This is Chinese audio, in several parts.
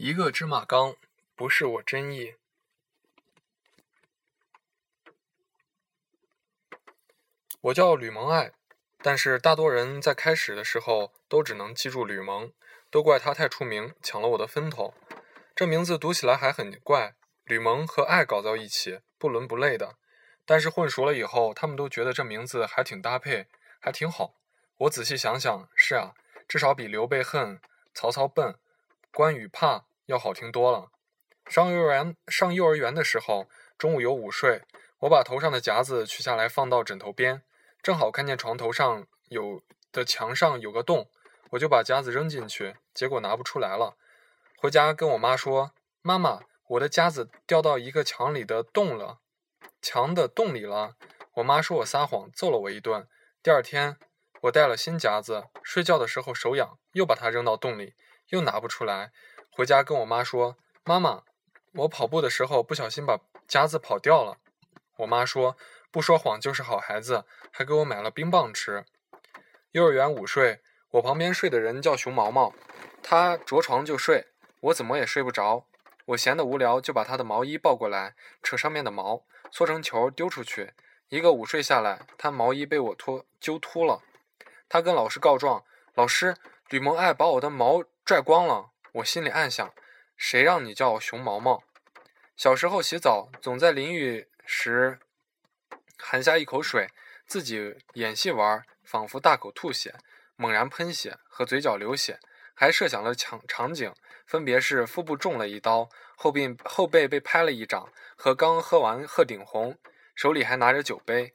一个芝麻缸，不是我真意。我叫吕蒙爱，但是大多人在开始的时候都只能记住吕蒙，都怪他太出名，抢了我的风头。这名字读起来还很怪，吕蒙和爱搞到一起，不伦不类的。但是混熟了以后，他们都觉得这名字还挺搭配，还挺好。我仔细想想，是啊，至少比刘备恨、曹操笨、关羽怕要好听多了。上幼儿园，上幼儿园的时候，中午有午睡，我把头上的夹子取下来放到枕头边。正好看见床头上有的墙上有个洞，我就把夹子扔进去，结果拿不出来了。回家跟我妈说：“妈妈，我的夹子掉到一个墙里的洞了，墙的洞里了。”我妈说我撒谎，揍了我一顿。第二天，我带了新夹子，睡觉的时候手痒，又把它扔到洞里，又拿不出来。回家跟我妈说：“妈妈，我跑步的时候不小心把夹子跑掉了。”我妈说。不说谎就是好孩子，还给我买了冰棒吃。幼儿园午睡，我旁边睡的人叫熊毛毛，他着床就睡，我怎么也睡不着。我闲得无聊，就把他的毛衣抱过来，扯上面的毛，搓成球丢出去。一个午睡下来，他毛衣被我脱揪秃了。他跟老师告状：“老师，吕蒙爱把我的毛拽光了。”我心里暗想：谁让你叫熊毛毛？小时候洗澡，总在淋浴时。含下一口水，自己演戏玩，仿佛大口吐血，猛然喷血和嘴角流血，还设想了场场景，分别是腹部中了一刀，后背后背被拍了一掌，和刚喝完鹤顶红，手里还拿着酒杯。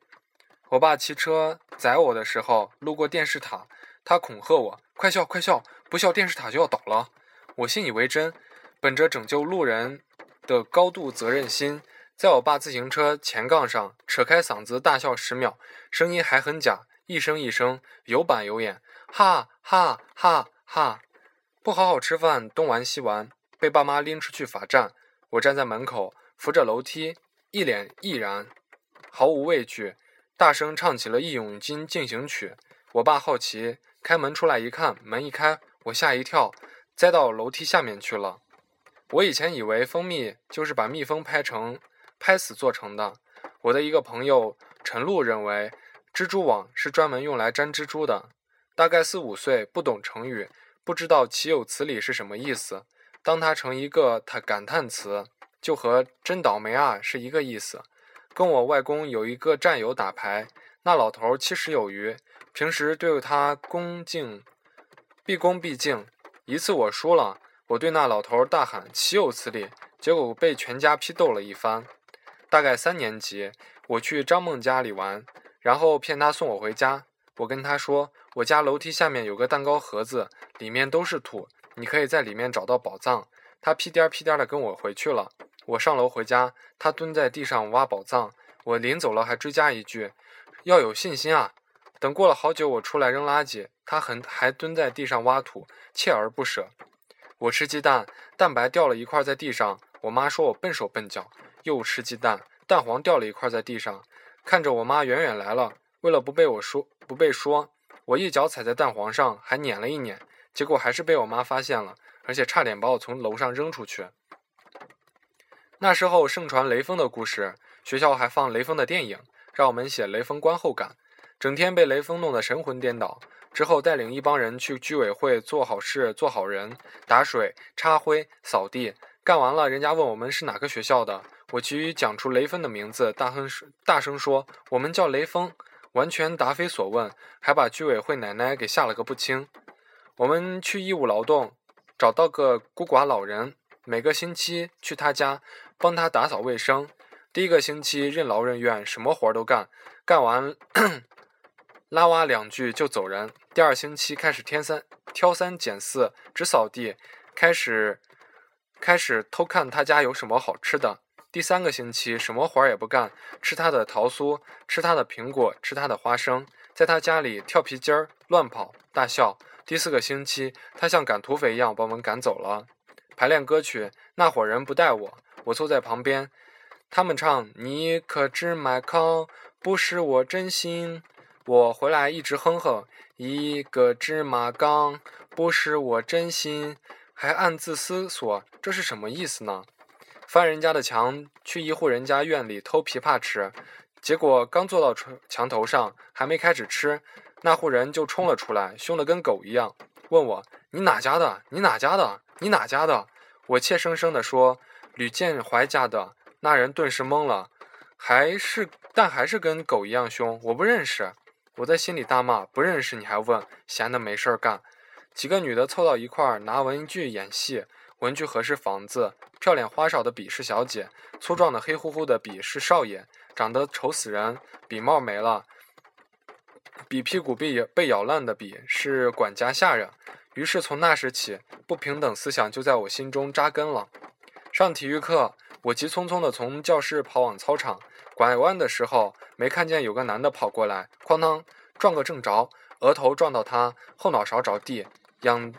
我爸骑车载我的时候，路过电视塔，他恐吓我：“快笑快笑，不笑电视塔就要倒了。”我信以为真，本着拯救路人的高度责任心。在我爸自行车前杠上扯开嗓子大笑十秒，声音还很假，一声一声有板有眼，哈哈哈哈！不好好吃饭，东玩西玩，被爸妈拎出去罚站。我站在门口，扶着楼梯，一脸毅然，毫无畏惧，大声唱起了《义勇军进行曲》。我爸好奇，开门出来一看，门一开，我吓一跳，栽到楼梯下面去了。我以前以为蜂蜜就是把蜜蜂拍成。拍死做成的。我的一个朋友陈露认为，蜘蛛网是专门用来粘蜘蛛的。大概四五岁，不懂成语，不知道“岂有此理”是什么意思。当它成一个他感叹词，就和“真倒霉啊”是一个意思。跟我外公有一个战友打牌，那老头七十有余，平时对他恭敬，毕恭毕敬。一次我输了，我对那老头大喊：“岂有此理！”结果被全家批斗了一番。大概三年级，我去张梦家里玩，然后骗他送我回家。我跟他说，我家楼梯下面有个蛋糕盒子，里面都是土，你可以在里面找到宝藏。他屁颠屁颠的跟我回去了。我上楼回家，他蹲在地上挖宝藏。我临走了还追加一句，要有信心啊。等过了好久，我出来扔垃圾，他很还蹲在地上挖土，锲而不舍。我吃鸡蛋，蛋白掉了一块在地上，我妈说我笨手笨脚。又吃鸡蛋，蛋黄掉了一块在地上，看着我妈远远来了。为了不被我说不被说，我一脚踩在蛋黄上，还碾了一碾，结果还是被我妈发现了，而且差点把我从楼上扔出去。那时候盛传雷锋的故事，学校还放雷锋的电影，让我们写雷锋观后感，整天被雷锋弄得神魂颠倒。之后带领一帮人去居委会做好事、做好人，打水、擦灰、扫地，干完了，人家问我们是哪个学校的。我急于讲出雷锋的名字，大哼大声说：“我们叫雷锋。”完全答非所问，还把居委会奶奶给吓了个不轻。我们去义务劳动，找到个孤寡老人，每个星期去他家帮他打扫卫生。第一个星期任劳任怨，什么活都干，干完拉哇两句就走人。第二星期开始添三挑三拣四，只扫地，开始开始偷看他家有什么好吃的。第三个星期，什么活儿也不干，吃他的桃酥，吃他的苹果，吃他的花生，在他家里跳皮筋儿、乱跑、大笑。第四个星期，他像赶土匪一样把我们赶走了。排练歌曲，那伙人不带我，我坐在旁边。他们唱：“你可知麦糠不是我真心。”我回来一直哼哼：“一个芝麻缸不是我真心。”还暗自思索这是什么意思呢？翻人家的墙，去一户人家院里偷枇杷吃，结果刚坐到墙墙头上，还没开始吃，那户人就冲了出来，凶得跟狗一样，问我：“你哪家的？你哪家的？你哪家的？”我怯生生地说：“吕建怀家的。”那人顿时懵了，还是但还是跟狗一样凶。我不认识，我在心里大骂：“不认识你还问，闲的没事儿干。”几个女的凑到一块儿，拿文具演戏。文具盒是房子，漂脸花哨的笔是小姐，粗壮的黑乎乎的笔是少爷，长得丑死人，笔帽没了，笔屁股被被咬烂的笔是管家下人。于是从那时起，不平等思想就在我心中扎根了。上体育课，我急匆匆地从教室跑往操场，拐弯的时候没看见有个男的跑过来，哐当撞个正着，额头撞到他，后脑勺着地，仰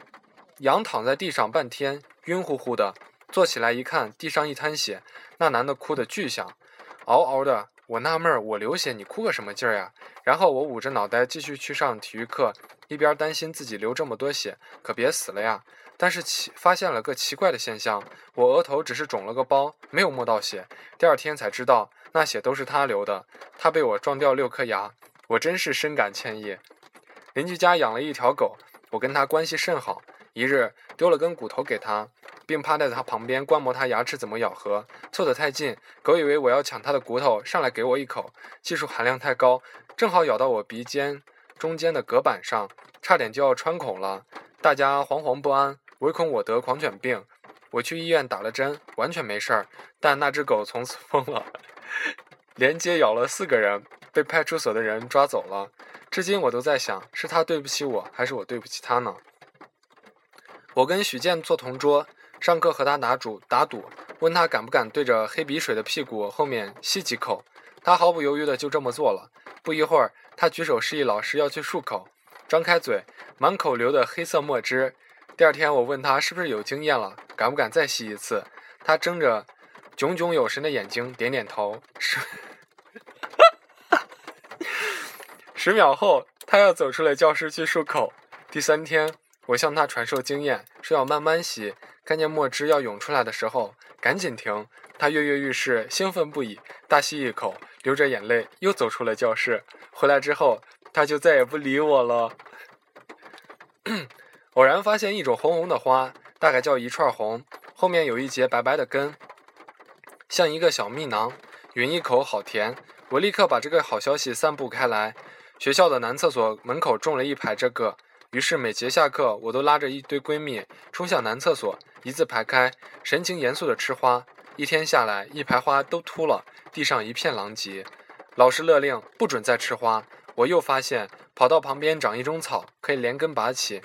仰躺在地上半天。晕乎乎的，坐起来一看，地上一滩血，那男的哭得巨响，嗷嗷的。我纳闷儿，我流血，你哭个什么劲儿呀？然后我捂着脑袋继续去上体育课，一边担心自己流这么多血，可别死了呀。但是奇发现了个奇怪的现象，我额头只是肿了个包，没有摸到血。第二天才知道，那血都是他流的，他被我撞掉六颗牙，我真是深感歉意。邻居家养了一条狗，我跟他关系甚好。一日丢了根骨头给他，并趴在他旁边观摩他牙齿怎么咬合。凑得太近，狗以为我要抢他的骨头，上来给我一口，技术含量太高，正好咬到我鼻尖中间的隔板上，差点就要穿孔了。大家惶惶不安，唯恐我得狂犬病。我去医院打了针，完全没事儿。但那只狗从此疯了，连接咬了四个人，被派出所的人抓走了。至今我都在想，是他对不起我，还是我对不起他呢？我跟许健坐同桌，上课和他打赌，打赌，问他敢不敢对着黑鼻水的屁股后面吸几口，他毫不犹豫的就这么做了。不一会儿，他举手示意老师要去漱口，张开嘴，满口流的黑色墨汁。第二天我问他是不是有经验了，敢不敢再吸一次，他睁着炯炯有神的眼睛，点点头。十十秒后，他要走出了教室去漱口。第三天。我向他传授经验，说要慢慢吸，看见墨汁要涌出来的时候，赶紧停。他跃跃欲试，兴奋不已，大吸一口，流着眼泪又走出了教室。回来之后，他就再也不理我了。偶然发现一种红红的花，大概叫一串红，后面有一节白白的根，像一个小蜜囊，吮一口好甜。我立刻把这个好消息散布开来，学校的男厕所门口种了一排这个。于是每节下课，我都拉着一堆闺蜜冲向男厕所，一字排开，神情严肃地吃花。一天下来，一排花都秃了，地上一片狼藉。老师勒令不准再吃花。我又发现，跑到旁边长一种草，可以连根拔起，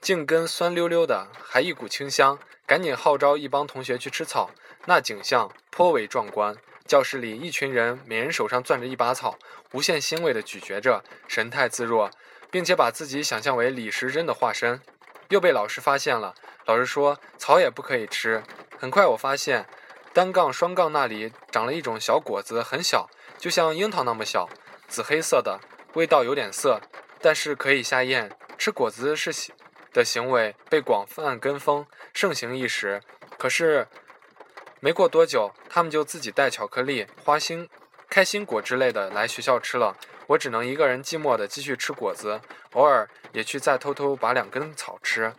茎根酸溜溜的，还一股清香。赶紧号召一帮同学去吃草，那景象颇为壮观。教室里一群人，每人手上攥着一把草，无限欣慰地咀嚼着，神态自若。并且把自己想象为李时珍的化身，又被老师发现了。老师说草也不可以吃。很快我发现，单杠、双杠那里长了一种小果子，很小，就像樱桃那么小，紫黑色的，味道有点涩，但是可以下咽。吃果子是的行为被广泛跟风，盛行一时。可是没过多久，他们就自己带巧克力、花心、开心果之类的来学校吃了。我只能一个人寂寞的继续吃果子，偶尔也去再偷偷拔两根草吃。